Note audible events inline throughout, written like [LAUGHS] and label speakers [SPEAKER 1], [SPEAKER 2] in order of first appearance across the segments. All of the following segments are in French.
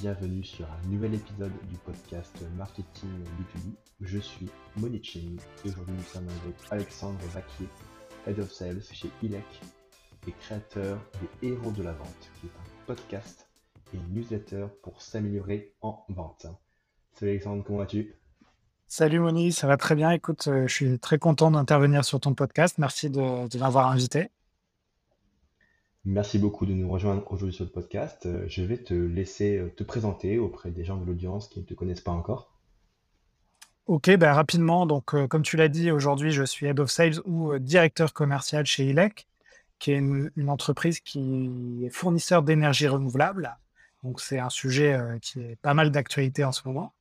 [SPEAKER 1] bienvenue sur un nouvel épisode du podcast Marketing B2B. Je suis Monique Cheng et aujourd'hui nous sommes avec Alexandre Vaquier, Head of Sales chez ILEC et créateur des Héros de la Vente, qui est un podcast et newsletter pour s'améliorer en vente. Salut Alexandre, comment vas-tu?
[SPEAKER 2] Salut Moni, ça va très bien. Écoute, euh, je suis très content d'intervenir sur ton podcast. Merci de m'avoir invité.
[SPEAKER 1] Merci beaucoup de nous rejoindre aujourd'hui sur le podcast. Euh, je vais te laisser euh, te présenter auprès des gens de l'audience qui ne te connaissent pas encore.
[SPEAKER 2] Ok, ben rapidement, donc comme tu l'as dit, aujourd'hui je suis Head of Sales ou directeur commercial chez ILEC, qui est une, entreprise qui est fournisseur d'énergie renouvelable. Donc c'est un sujet qui est pas mal d'actualité en ce moment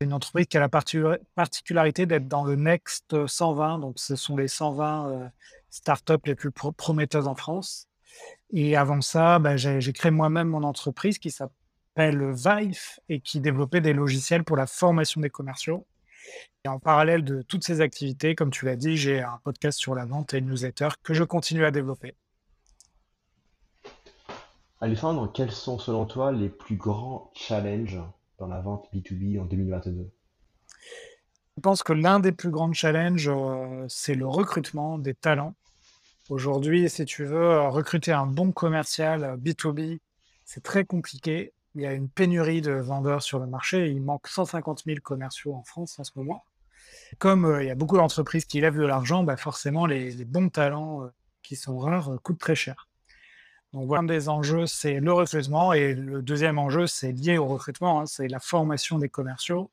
[SPEAKER 2] une entreprise qui a la particularité d'être dans le Next 120. Donc, ce sont les 120 euh, startups les plus prometteuses en France. Et avant ça, bah, j'ai créé moi-même mon entreprise qui s'appelle Vive et qui développait des logiciels pour la formation des commerciaux. Et en parallèle de toutes ces activités, comme tu l'as dit, j'ai un podcast sur la vente et une newsletter que je continue à développer.
[SPEAKER 1] Alexandre, quels sont selon toi les plus grands challenges dans la vente B2B en 2022
[SPEAKER 2] Je pense que l'un des plus grands challenges, euh, c'est le recrutement des talents. Aujourd'hui, si tu veux euh, recruter un bon commercial B2B, euh, c'est très compliqué. Il y a une pénurie de vendeurs sur le marché. Il manque 150 000 commerciaux en France en ce moment. Comme il y a beaucoup d'entreprises qui lèvent de l'argent, bah forcément, les, bons talents qui sont rares coûtent très cher. Donc voilà, un des enjeux, c'est le recrutement. Et le deuxième enjeu, c'est lié au recrutement, hein, c'est la formation des commerciaux.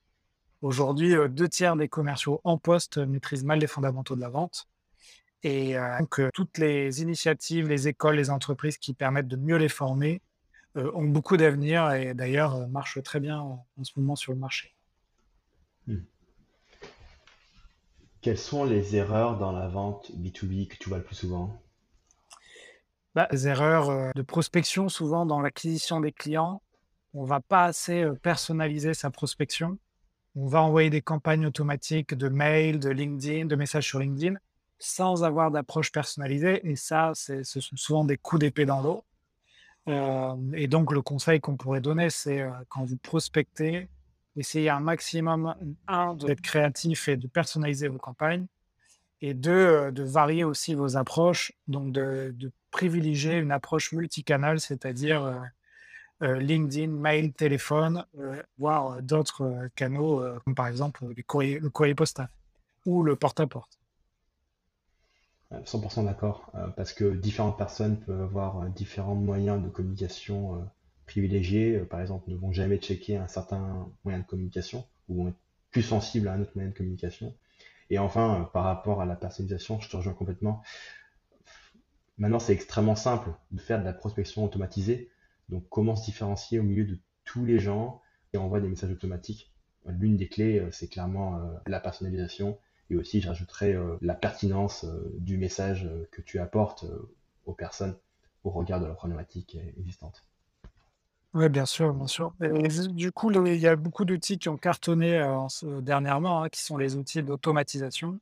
[SPEAKER 2] Aujourd'hui, euh, deux tiers des commerciaux en poste maîtrisent mal les fondamentaux de la vente. Et euh, donc, euh, toutes les initiatives, les écoles, les entreprises qui permettent de mieux les former ont beaucoup d'avenir et d'ailleurs marchent très bien en, ce moment sur le marché. Hmm.
[SPEAKER 1] Quelles sont les erreurs dans la vente B2B que tu vois le plus souvent?
[SPEAKER 2] Bah, des erreurs euh, de prospection, souvent dans l'acquisition des clients. On va pas assez euh, personnaliser sa prospection. On va envoyer des campagnes automatiques de mail, de LinkedIn, de messages sur LinkedIn, sans avoir d'approche personnalisée. Et ça, ce sont souvent des coups d'épée dans l'eau. Euh, et donc, le conseil qu'on pourrait donner, c'est quand vous prospectez, essayez un maximum, un, d'être créatif et de personnaliser vos campagnes, et deux, de varier aussi vos approches, donc de, privilégier une approche multicanale, c'est-à-dire euh, euh, LinkedIn, mail, téléphone, euh, voire d'autres canaux, comme par exemple le courrier postal ou le porte-à-porte.
[SPEAKER 1] 100% d'accord, parce que différentes personnes peuvent avoir différents moyens de communication privilégiés, par exemple, ne vont jamais checker un certain moyen de communication ou vont être plus sensibles à un autre moyen de communication. Et enfin, par rapport à la personnalisation, je te rejoins complètement. Maintenant, c'est extrêmement simple de faire de la prospection automatisée. Donc, comment se différencier au milieu de tous les gens qui envoient des messages automatiques L'une des clés, euh, c'est clairement euh, la personnalisation. Et aussi, je rajouterais euh, la pertinence du message que tu apportes aux personnes au regard de la problématique existante.
[SPEAKER 2] Oui, bien sûr, bien sûr. du coup, il y a beaucoup d'outils qui ont cartonné dernièrement, hein, qui sont les outils d'automatisation.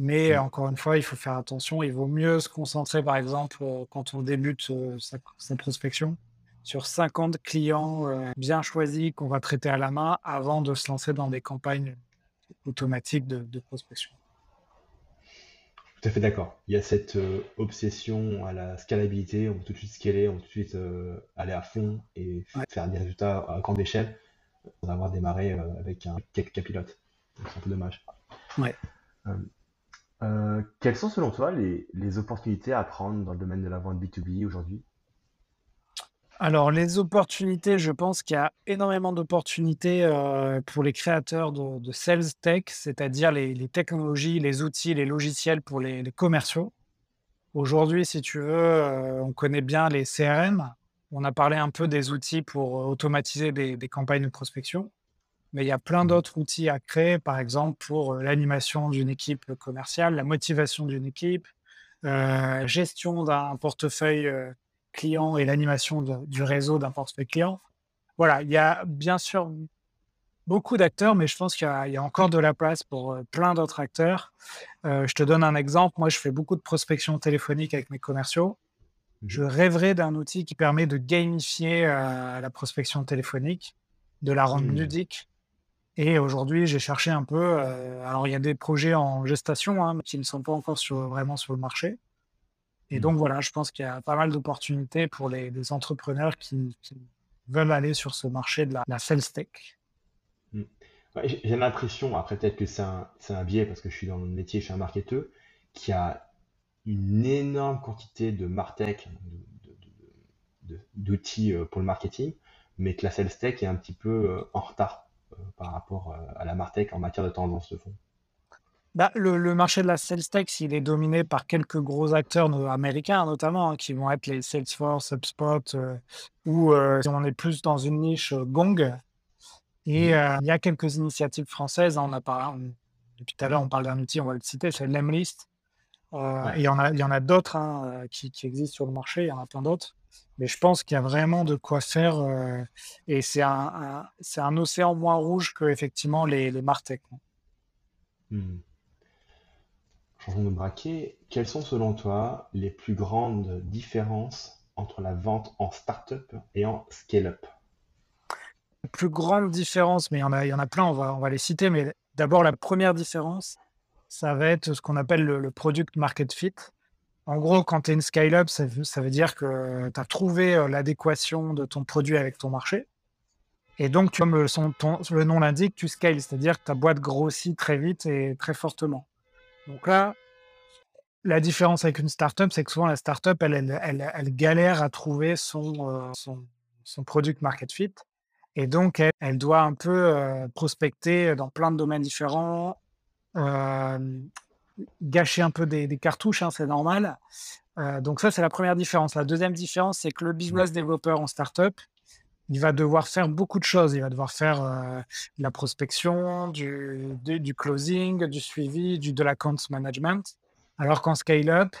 [SPEAKER 2] Mais mmh. encore une fois, il faut faire attention. Il vaut mieux se concentrer, par exemple, euh, quand on débute euh, sa, prospection, sur 50 clients euh, bien choisis qu'on va traiter à la main avant de se lancer dans des campagnes automatiques de, prospection.
[SPEAKER 1] Tout à fait d'accord. Il y a cette obsession à la scalabilité. On veut tout de suite scaler, on veut tout de suite aller à fond et faire des résultats à grande échelle. Va avoir démarré avec un, quelques pilotes. C'est un peu dommage.
[SPEAKER 2] Ouais.
[SPEAKER 1] Euh, quelles sont selon toi les, opportunités à prendre dans le domaine de la vente B2B aujourd'hui?
[SPEAKER 2] Alors, les opportunités, je pense qu'il y a énormément d'opportunités euh, pour les créateurs de, sales tech, c'est-à-dire les, technologies, les outils, les logiciels pour les, commerciaux. Aujourd'hui, si tu veux, euh, on connaît bien les CRM. On a parlé un peu des outils pour automatiser des campagnes de prospection. Mais il y a plein mmh. d'autres outils à créer, par exemple pour euh, l'animation d'une équipe commerciale, la motivation d'une équipe, euh, gestion d'un portefeuille euh, client et l'animation du réseau d'un portefeuille client. Voilà, il y a bien sûr beaucoup d'acteurs, mais je pense qu'il y, a encore de la place pour plein d'autres acteurs. je te donne un exemple. Moi, je fais beaucoup de prospection téléphonique avec mes commerciaux. Je
[SPEAKER 1] Mhm.
[SPEAKER 2] rêverais d'un outil qui permet de gamifier euh, la prospection téléphonique, de la rendre
[SPEAKER 1] Hmm.
[SPEAKER 2] ludique. Et aujourd'hui, j'ai cherché un peu. euh, alors, il y a des projets en gestation hein, qui ne sont pas encore sur, vraiment sur le marché. Et
[SPEAKER 1] Hmm.
[SPEAKER 2] donc, voilà, je pense qu'il y a pas mal d'opportunités pour les, les entrepreneurs qui, qui veulent aller sur ce marché de la, la sales tech.
[SPEAKER 1] Ouais, j'ai l'impression, après peut-être que c'est un, biais parce que je suis dans le métier, je suis un marketeur, qu'il y a une énorme quantité de martech, d'outils euh, pour le marketing, mais que la sales tech est un petit peu euh, en retard euh, par rapport à la martech en matière de tendance de fond.
[SPEAKER 2] Bah, le, le marché de la sales tech, il est dominé par quelques gros acteurs no- américains, notamment, hein, qui vont être les Salesforce, HubSpot, euh, ou euh, on est plus dans une niche euh, Gong. Et
[SPEAKER 1] Mhm.
[SPEAKER 2] euh, il y a quelques initiatives françaises. hein, on a pas, on- depuis tout à l'heure, on parle d'un outil, on va le citer, c'est Lemlist. Euh,
[SPEAKER 1] Ouais.
[SPEAKER 2] et il y en a, il y en a d'autres hein, qui, qui existent sur le marché, il y en a plein d'autres. Mais je pense qu'il y a vraiment de quoi faire. et c'est un, un- c'est un océan moins rouge que effectivement les, les Martech.
[SPEAKER 1] Quelles sont selon toi les plus grandes différences entre la vente en startup et en scale-up?
[SPEAKER 2] La plus grande différence, mais il y en a, plein, on va, les citer. Mais d'abord, la première différence, ça va être ce qu'on appelle le, product market fit. En gros, quand tu es une scale-up, ça, veut- dire que tu as trouvé euh, l'adéquation de ton produit avec ton marché. Et donc, comme son- le nom l'indique, tu scales, c'est-à-dire que ta boîte grossit très vite et très fortement. Donc là, la différence avec une startup, c'est que souvent la startup, elle, elle, elle, elle galère à trouver son, euh, son, son product market fit. Et donc, elle, elle doit un peu euh, prospecter dans plein de domaines différents, euh, gâcher un peu des, des cartouches, hein, c'est normal. Euh, donc ça, c'est la première différence. La deuxième différence, c'est que le business développeur en startup, il va devoir faire beaucoup de choses. Il va devoir faire euh, de la prospection, du, closing, du suivi, du, de l'account management. Alors qu'en scale-up,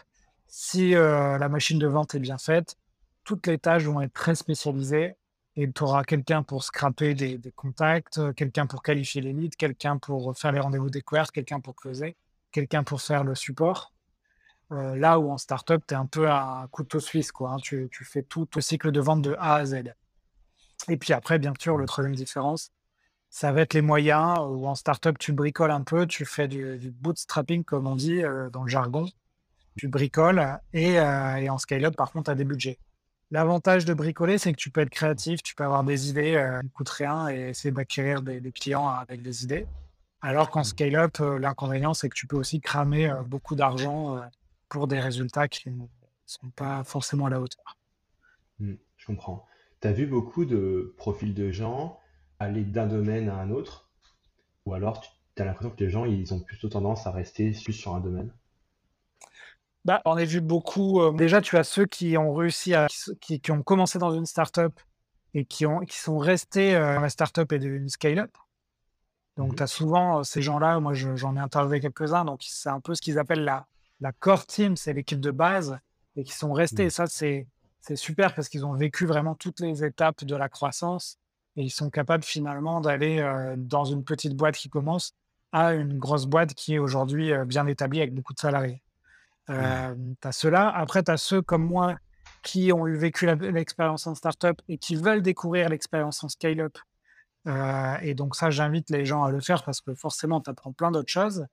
[SPEAKER 2] si euh, la machine de vente est bien faite, toutes les tâches vont être très spécialisées et tu auras quelqu'un pour scraper des, contacts, quelqu'un pour qualifier les leads, quelqu'un pour faire les rendez-vous découvertes, quelqu'un pour closer, quelqu'un pour faire le support. Euh, là où en startup, tu es un peu un couteau suisse, quoi. hein. Tu, tu fais tout le cycle de vente de A à Z. Et puis après, bien sûr, le troisième différence, ça va être les moyens, euh, où en startup, tu bricoles un peu, tu fais du, bootstrapping, comme on dit euh, dans le jargon. Tu bricoles, et, euh, et en scale-up, par contre, tu as des budgets. L'avantage de bricoler, c'est que tu peux être créatif, tu peux avoir des idées euh, ne coûtent rien et essayer d'acquérir des, clients avec des idées. Alors qu'en scale-up, l'inconvénient, c'est que tu peux aussi cramer beaucoup d'argent pour des résultats qui ne sont pas forcément à la hauteur.
[SPEAKER 1] Hmm, je comprends. Tu as vu beaucoup de profils de gens aller d'un domaine à un autre, ou alors tu as l'impression que les gens, ils ont plutôt tendance à rester juste sur un domaine?
[SPEAKER 2] Bah, on a vu beaucoup. euh, déjà, tu as ceux qui ont réussi à, qui, qui ont commencé dans une startup et qui, ont, qui sont restés euh, dans la startup et devenus scale-up. Donc,
[SPEAKER 1] Mhm.
[SPEAKER 2] tu as souvent euh, ces gens-là. Moi, je- j'en ai interviewé quelques-uns. Donc, c'est un peu ce qu'ils appellent la, la core team, c'est l'équipe de base et qui sont restés. Et ça, c'est c'est super parce qu'ils ont vécu vraiment toutes les étapes de la croissance et ils sont capables finalement d'aller euh, dans une petite boîte qui commence à une grosse boîte qui est aujourd'hui euh, bien établie avec beaucoup de salariés. Euh, tu as ceux-là. Après, tu as ceux comme moi qui ont eu vécu l'expérience en startup et qui veulent découvrir l'expérience en scale-up. Et donc ça, j'invite les gens à le faire parce que forcément, tu apprends plein d'autres choses.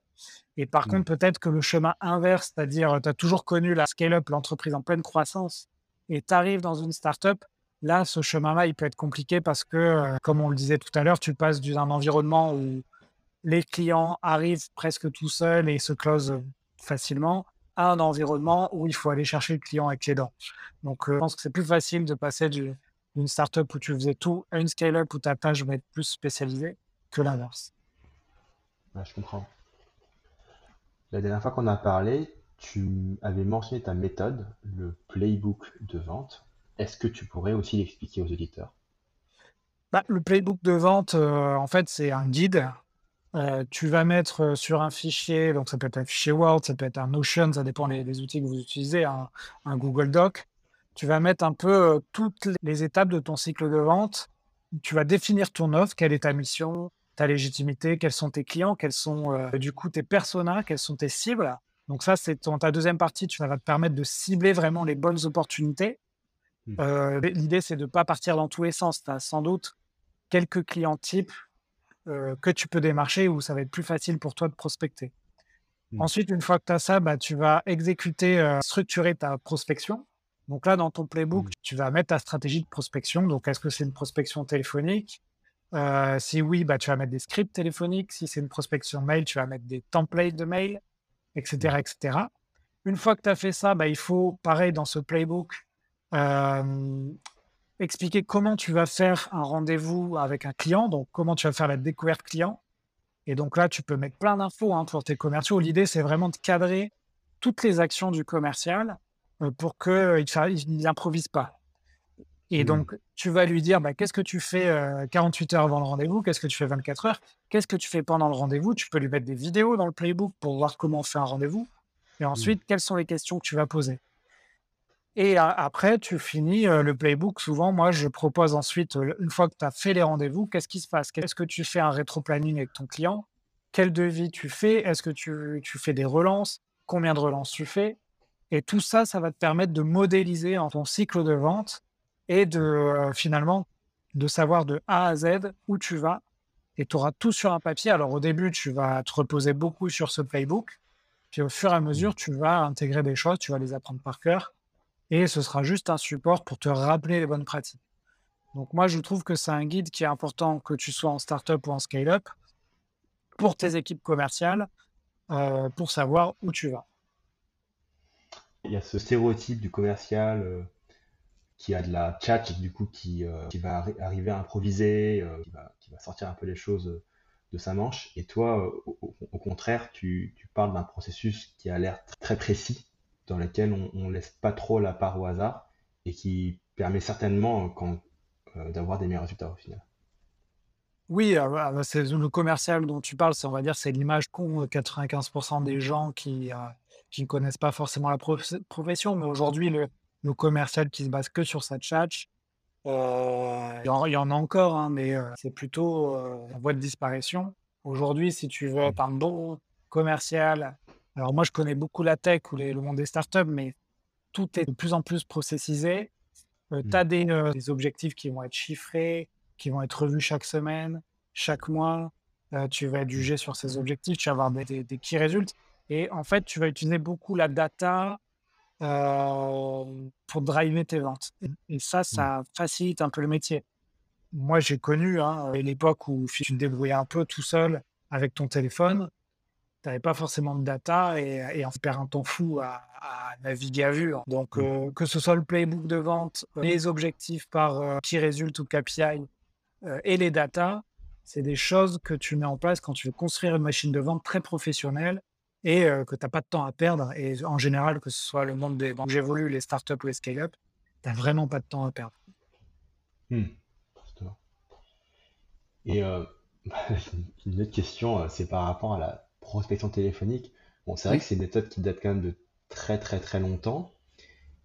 [SPEAKER 2] Et par
[SPEAKER 1] Mhm.
[SPEAKER 2] contre, peut-être que le chemin inverse, c'est-à-dire tu as toujours connu la scale-up, l'entreprise en pleine croissance, et tu arrives dans une startup, là, ce chemin-là, il peut être compliqué parce que, euh, comme on le disait tout à l'heure, tu passes d'un environnement où les clients arrivent presque tout seuls et se closent facilement à un environnement où il faut aller chercher le client avec les dents. Donc, euh, je pense que c'est plus facile de passer du- d'une startup où tu faisais tout à une scale-up où ta tâche va être plus spécialisée que l'inverse.
[SPEAKER 1] Ouais, je comprends. La dernière fois qu'on a parlé, tu avais mentionné ta méthode, le playbook de vente. Est-ce que tu pourrais aussi l'expliquer aux auditeurs?
[SPEAKER 2] Bah, le playbook de vente, euh, en fait, c'est un guide. Euh, tu vas mettre euh, sur un fichier, donc ça peut être un fichier Word, ça peut être un Notion, ça dépend des, des outils que vous utilisez, un, Google Doc. Tu vas mettre un peu toutes les étapes de ton cycle de vente. Tu vas définir ton offre, quelle est ta mission, ta légitimité, quels sont tes clients, quels sont du coup tes personas, quelles sont tes cibles. Donc ça, c'est ta deuxième partie, tu vas te permettre de cibler vraiment les bonnes opportunités. Mmh. Euh, l'idée, c'est de ne pas partir dans tous les sens. Tu as sans doute quelques clients types euh, que tu peux démarcher où ça va être plus facile pour toi de prospecter. Mmh. Ensuite, une fois que tu as ça, bah, tu vas exécuter, euh, structurer ta prospection. Donc là, dans ton playbook, mmh. tu vas mettre ta stratégie de prospection. Donc, est-ce que c'est une prospection téléphonique? Si oui, bah, tu vas mettre des scripts téléphoniques. Si c'est une prospection mail, tu vas mettre des templates de mail, etc. etc. Une fois que tu as fait ça, bah, il faut, pareil, dans ce playbook, expliquer comment tu vas faire un rendez-vous avec un client, donc comment tu vas faire la découverte client. Et donc là, tu peux mettre plein d'infos hein, pour tes commerciaux. L'idée, c'est vraiment de cadrer toutes les actions du commercial euh, pour qu'il n'improvise pas. Et mmh. donc, tu vas lui dire, bah, qu'est-ce que tu fais 48 euh, heures avant le rendez-vous Qu'est-ce que tu fais 24 heures Qu'est-ce que tu fais pendant le rendez-vous? Tu peux lui mettre des vidéos dans le playbook pour voir comment on fait un rendez-vous. Et ensuite, mmh. quelles sont les questions que tu vas poser? Et après, tu finis le playbook. Souvent, moi, je propose ensuite, une fois que tu as fait les rendez-vous, qu'est-ce qui se passe? Qu'est-ce que tu fais un rétro-planning avec ton client? Quel devis tu fais? Est-ce que tu, fais des relances? Combien de relances tu fais? Et tout ça, ça va te permettre de modéliser en ton cycle de vente et de finalement de savoir de A à Z où tu vas. Et tu auras tout sur un papier. Alors au début, tu vas te reposer beaucoup sur ce playbook. Puis au fur et à mesure, mmh. tu vas intégrer des choses, tu vas les apprendre par cœur et ce sera juste un support pour te rappeler les bonnes pratiques. Donc moi, je trouve que c'est un guide qui est important que tu sois en startup ou en scale-up pour tes équipes commerciales, euh, pour savoir où tu vas.
[SPEAKER 1] Il y a ce stéréotype du commercial euh, qui a de la chat, du coup, qui, euh, qui va arriver à improviser, qui va, qui, va, sortir un peu les choses de sa manche. Et toi, au, contraire, tu, parles d'un processus qui a l'air très précis dans lequel on, ne laisse pas trop la part au hasard et qui permet certainement euh, d'avoir des meilleurs résultats au final.
[SPEAKER 2] Oui, ah bah, c'est le commercial dont tu parles, on va dire, c'est l'image qu'ont 95% des gens qui, euh, qui ne connaissent pas forcément la profession. Mais aujourd'hui, le, le, commercial qui se base que sur sa chat, euh, il, y en, a encore, hein, mais c'est plutôt en voie de disparition. Aujourd'hui, si tu veux être un bon commercial alors moi, je connais beaucoup la tech ou le monde des startups, mais tout est de plus en plus processisé. Euh, tu as mmh. euh, des, objectifs qui vont être chiffrés, qui vont être revus chaque semaine, chaque mois. Euh, tu vas être jugé sur ces objectifs, tu vas avoir des, des, key results. Et en fait, tu vas utiliser beaucoup la data pour driver tes ventes. Et, ça, ça facilite un peu le métier. Moi, j'ai connu hein, l'époque où tu te débrouillais un peu tout seul avec ton téléphone tu n'avais pas forcément de data et, et on perd un temps fou à, naviguer à vue. Hein. Donc, mmh. euh, que ce soit le playbook de vente, euh, les objectifs par euh, qui résulte ou KPI et les data, c'est des choses que tu mets en place quand tu veux construire une machine de vente très professionnelle et que tu n'as pas de temps à perdre. Et en général, que ce soit le monde des banques j'évolue, les startups ou les scale-up, tu n'as vraiment pas de temps à perdre.
[SPEAKER 1] Mmh. Et [LAUGHS] une autre question, c'est par rapport à la prospection téléphonique. Bon, c'est vrai que c'est une méthode qui date quand même de très très très longtemps.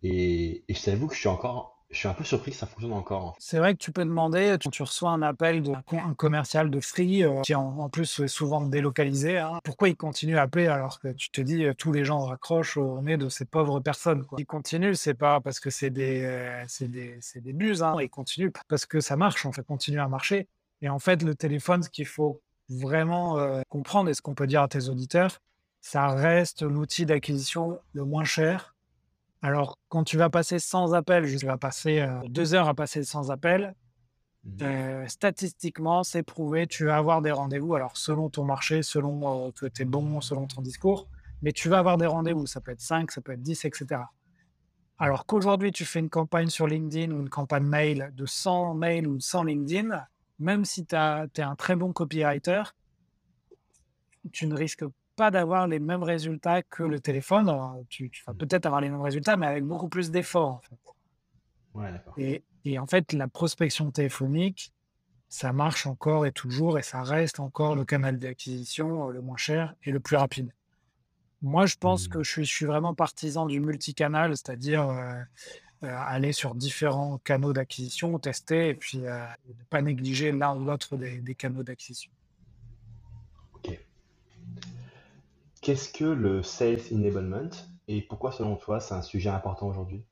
[SPEAKER 1] Et, et je t'avoue que je suis encore, je suis un peu surpris que ça fonctionne encore.
[SPEAKER 2] C'est vrai que tu peux demander, tu, tu reçois un appel d'un commercial de Free, euh, qui en, plus est souvent délocalisé. Hein. Pourquoi il continue à appeler alors que tu te dis, euh, tous les gens raccrochent au nez de ces pauvres personnes. Quoi? Ils continuent, c'est pas parce que c'est des, euh, des, des buses, hein. ils parce que ça marche, en fait, continue à marcher. Et en fait, le téléphone, ce qu'il faut vraiment euh, comprendre et ce qu'on peut dire à tes auditeurs, ça reste l'outil d'acquisition le moins cher. Alors, quand tu vas passer sans appel, tu vas passer euh, deux heures à passer sans appel. Mmh. Euh, statistiquement, c'est prouvé, tu vas avoir des rendez-vous. Alors, selon ton marché, selon que tu es bon, selon ton discours, mais tu vas avoir des rendez-vous. Ça peut être 5, ça peut être 10, etc. Alors qu'aujourd'hui, tu fais une campagne sur LinkedIn ou une campagne mail de 100 mails ou 100 LinkedIn, même si tu es un très bon copywriter, tu ne risques pas d'avoir les mêmes résultats que le téléphone. tu, vas mmh. peut-être avoir les mêmes résultats, mais avec beaucoup plus d'efforts. et, et, en fait, la prospection téléphonique, ça marche encore et toujours, et ça reste encore le canal d'acquisition euh, le moins cher et le plus rapide. Moi, je pense mmh. que je suis, je suis, vraiment partisan du multicanal, c'est-à-dire euh, euh, aller sur différents canaux d'acquisition, tester et puis euh, ne pas négliger l'un ou l'autre des, canaux d'acquisition.
[SPEAKER 1] Ok. Qu'est-ce que le Sales Enablement et pourquoi, selon toi, c'est un sujet important aujourd'hui?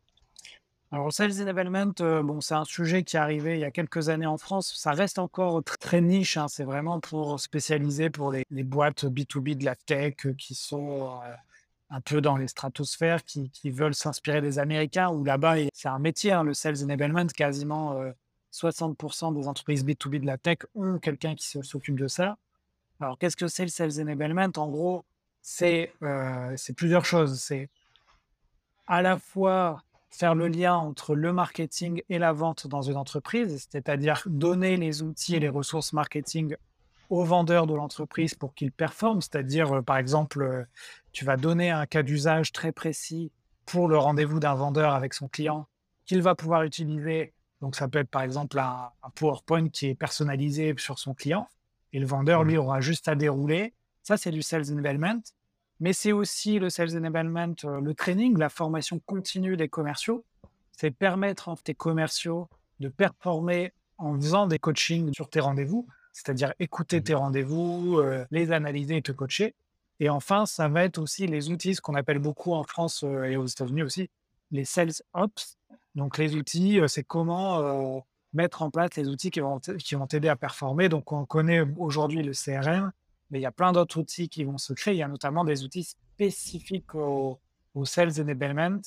[SPEAKER 2] Alors, Sales Enablement, euh, bon, c'est un sujet qui est arrivé il y a quelques années en France. Ça reste encore tr- très niche. hein. C'est vraiment pour spécialiser pour les, les boîtes B2B de la tech euh, qui sont euh, un peu dans les stratosphères, qui, qui veulent s'inspirer des Américains, où là-bas, c'est un métier, hein, le Sales Enablement. Quasiment euh, 60% des entreprises B2B de la tech ont quelqu'un qui s'occupe de ça. Alors, qu'est-ce que c'est le Sales Enablement? En gros, c'est euh, c'est plusieurs choses. C'est à la fois faire le lien entre le marketing et la vente dans une entreprise, c'est-à-dire donner les outils et les ressources marketing aux vendeurs de l'entreprise pour qu'ils performent, c'est-à-dire euh, par exemple, euh, tu vas donner un cas d'usage très précis pour le rendez-vous d'un vendeur avec son client qu'il va pouvoir utiliser. Donc ça peut être par exemple un, un PowerPoint qui est personnalisé sur son client et le vendeur, lui, aura juste à dérouler. Ça, c'est du sales enablement mais c'est aussi le sales enablement, euh, le training, la formation continue des commerciaux. C'est permettre à tes commerciaux de performer en faisant des coachings sur tes rendez-vous, c'est-à-dire écouter tes rendez-vous, euh, les analyser et te coacher. Et enfin, ça va être aussi les outils, ce qu'on appelle beaucoup en France euh, et aux États-Unis aussi, les sales ops. Donc les outils, euh, c'est comment mettre en place les outils qui vont qui vont t'aider à performer. Donc on connaît aujourd'hui le CRM, mais il y a plein d'autres outils qui vont se créer. Il y a notamment des outils spécifiques au, au sales enablement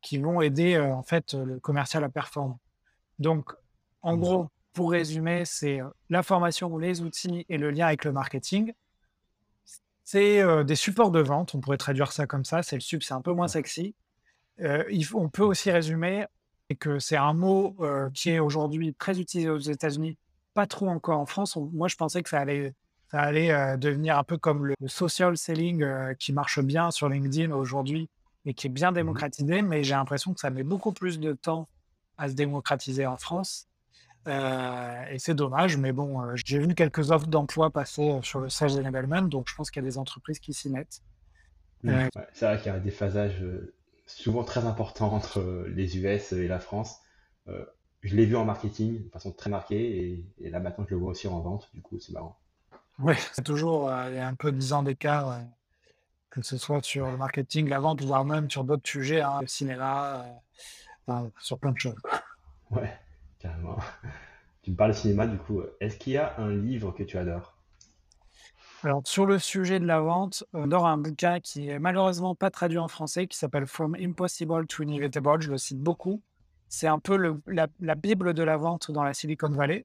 [SPEAKER 2] qui vont aider euh, en fait le commercial à performer. Donc, en
[SPEAKER 1] Mhm.
[SPEAKER 2] gros, pour résumer, c'est euh, la formation, les outils et le lien avec le marketing. C'est euh, des supports de vente, on pourrait traduire ça comme ça. C'est le sub, c'est un peu moins sexy. Euh, il faut- on peut aussi résumer que c'est un mot qui est aujourd'hui très utilisé aux États-Unis, pas trop encore en France. On- moi, je pensais que ça allait, ça allait euh, devenir un peu comme le, le social selling euh, qui marche bien sur LinkedIn aujourd'hui et qui est bien démocratisé, mais j'ai l'impression que ça met beaucoup plus de temps à se démocratiser en France. Euh, et c'est dommage, mais bon, j'ai vu quelques offres d'emploi passer sur le Sales Enablement, donc je pense qu'il y a des entreprises qui s'y mettent.
[SPEAKER 1] Mm.
[SPEAKER 2] Euh,
[SPEAKER 1] Ouais, c'est vrai qu'il y a des phasages euh, souvent très importants entre les US et la France. Je l'ai vu en marketing de façon très marquée et, et là maintenant je le vois aussi en vente, du coup c'est marrant.
[SPEAKER 2] Ouais, c'est toujours euh, il y a un peu 10 ans d'écart, euh, que ce soit sur le marketing, la vente, voire même sur d'autres sujets, hein, le cinéma, euh, enfin, sur plein de choses.
[SPEAKER 1] Ouais, carrément. [LAUGHS] Tu me parles de cinéma, du coup, est-ce qu'il y a un livre que tu adores?
[SPEAKER 2] Alors, sur le sujet de la vente, on adore un bouquin qui est malheureusement pas traduit en français, qui s'appelle From Impossible to Inevitable. Je le cite beaucoup. C'est un peu le- la, la Bible de la vente dans la Silicon Valley.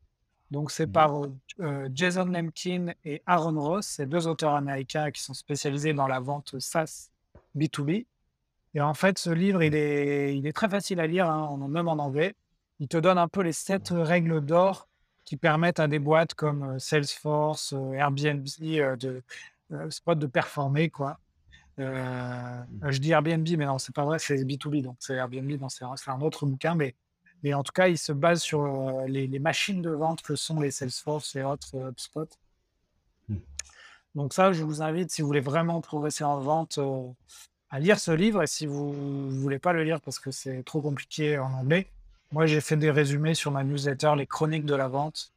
[SPEAKER 2] Donc, c'est
[SPEAKER 1] Mhm.
[SPEAKER 2] par euh, Jason Lemkin et Aaron Ross, ces deux auteurs américains qui sont spécialisés dans la vente SaaS B2B. Et en fait, ce livre, il est, il est très facile à lire, hein, en- même en anglais. Il te donne un peu les sept règles d'or qui permettent à des boîtes comme Salesforce, Airbnb, de, Spot de performer, quoi. Euh, je dis Airbnb, mais non, c'est pas vrai, c'est B2B, donc c'est Airbnb, c'est un, c'est un autre bouquin, mais, mais en tout cas, il se base sur euh, les, les machines de vente que sont les Salesforce et autres euh, HubSpot.
[SPEAKER 1] Mm.
[SPEAKER 2] Donc ça, je vous invite, si vous voulez vraiment progresser en vente, euh, à lire ce livre. Et si vous ne voulez pas le lire parce que c'est trop compliqué en anglais, moi, j'ai fait des résumés sur ma newsletter, les chroniques de la vente.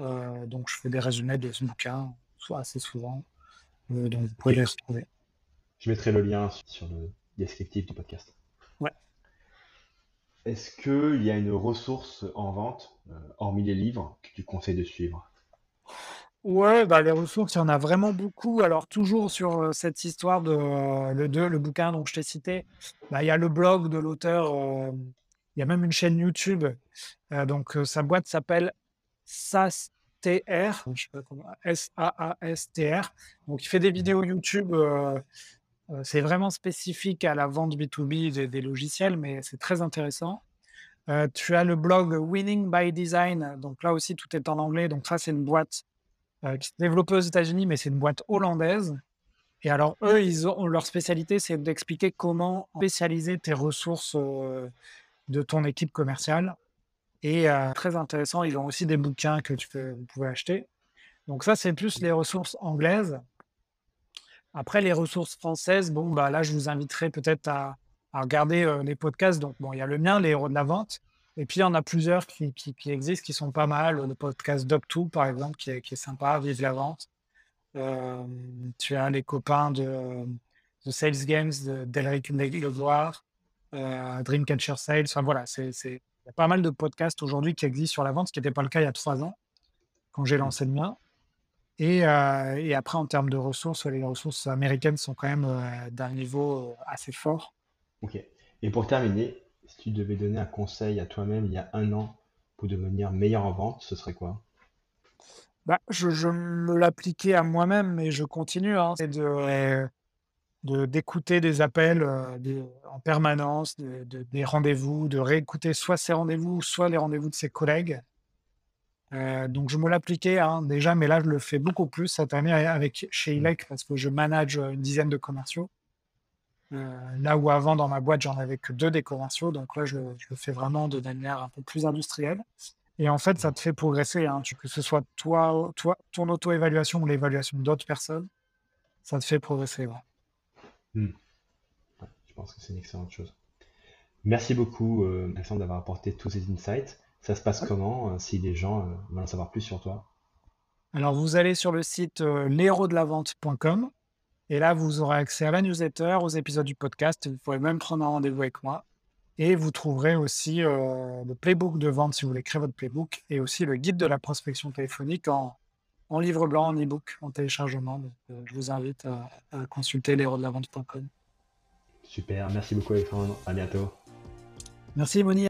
[SPEAKER 2] Euh, donc, je fais des résumés de ce bouquin, soit assez souvent. Euh, donc, vous pouvez les retrouver.
[SPEAKER 1] Je mettrai le lien sur le descriptif du podcast.
[SPEAKER 2] Ouais.
[SPEAKER 1] Est-ce qu'il y a une ressource en vente, euh, hormis les livres, que tu conseilles de suivre?
[SPEAKER 2] Ouais, bah, les ressources, il y en a vraiment beaucoup. Alors, toujours sur euh, cette histoire de euh, le 2, le bouquin dont je t'ai cité, bah, il y a le blog de l'auteur, il y a même une chaîne YouTube. Donc, sa boîte s'appelle comment, S-A-A-S-T-R. Donc, il fait des vidéos YouTube. C'est vraiment spécifique à la vente B2B des, logiciels, mais c'est très intéressant. Tu as le blog Winning by Design. Donc, là aussi, tout est en anglais. Donc, ça, c'est une boîte euh, qui s'est développée aux États-Unis, mais c'est une boîte hollandaise. Et alors, eux, ils ont, leur spécialité, c'est d'expliquer comment spécialiser tes ressources de ton équipe commerciale. Et très intéressant, ils ont aussi des bouquins que tu peux, vous pouvez acheter. Donc ça, c'est plus les ressources anglaises. Après, les ressources françaises, bon, bah là, je vous inviterai peut-être à, regarder euh, les podcasts. Donc, bon, il y a le mien, les héros de la vente. Et puis, il y en a plusieurs qui, existent, qui sont pas mal. Le podcast Doc2, par exemple, qui est, sympa, Vive la vente. Euh, tu as les copains de The Sales Games d'Elric Legoire, euh, Dreamcatcher Sales. Enfin voilà, c'est, il y a pas mal de podcasts aujourd'hui qui existent sur la vente, ce qui n'était pas le cas il y a trois ans, quand j'ai lancé le mien. Et, euh, et, après, en termes de ressources, les ressources américaines sont quand même euh, d'un niveau assez fort.
[SPEAKER 1] Ok. Et pour terminer, si tu devais donner un conseil à toi-même il y a un an pour devenir meilleur en vente, ce serait quoi?
[SPEAKER 2] Bah, je, je me l'appliquais à moi-même, mais je continue. Hein. C'est de, de, d'écouter des appels euh, en permanence, de, des rendez-vous, de réécouter soit ses rendez-vous, soit les rendez-vous de ses collègues. Euh, donc je me l'appliquais hein, déjà, mais là je le fais beaucoup plus cette année avec chez mmh. ILEC parce que je manage une dizaine de commerciaux. Euh, là où avant dans ma boîte j'en avais que deux des commerciaux, donc là je, je, le fais vraiment de manière un peu plus industrielle. Et en fait ça te fait progresser, hein, que ce soit toi, toi ton auto-évaluation ou l'évaluation d'autres personnes, ça te fait progresser.
[SPEAKER 1] Hmm. je pense que c'est une excellente chose. Merci beaucoup, euh, Alexandre, d'avoir apporté tous ces insights. Ça se passe comment euh, si les gens euh, veulent en savoir plus sur toi?
[SPEAKER 2] Alors, vous allez sur le site euh, et là, vous aurez accès à la newsletter, aux épisodes du podcast. Vous pouvez même prendre un rendez-vous avec moi. Et vous trouverez aussi le playbook de vente si vous voulez créer votre playbook et aussi le guide de la prospection téléphonique en, en livre blanc, en e-book, en téléchargement. Euh, je vous invite à, consulter vente.com
[SPEAKER 1] Super, merci beaucoup Alexandre, à bientôt.
[SPEAKER 2] Merci Moni.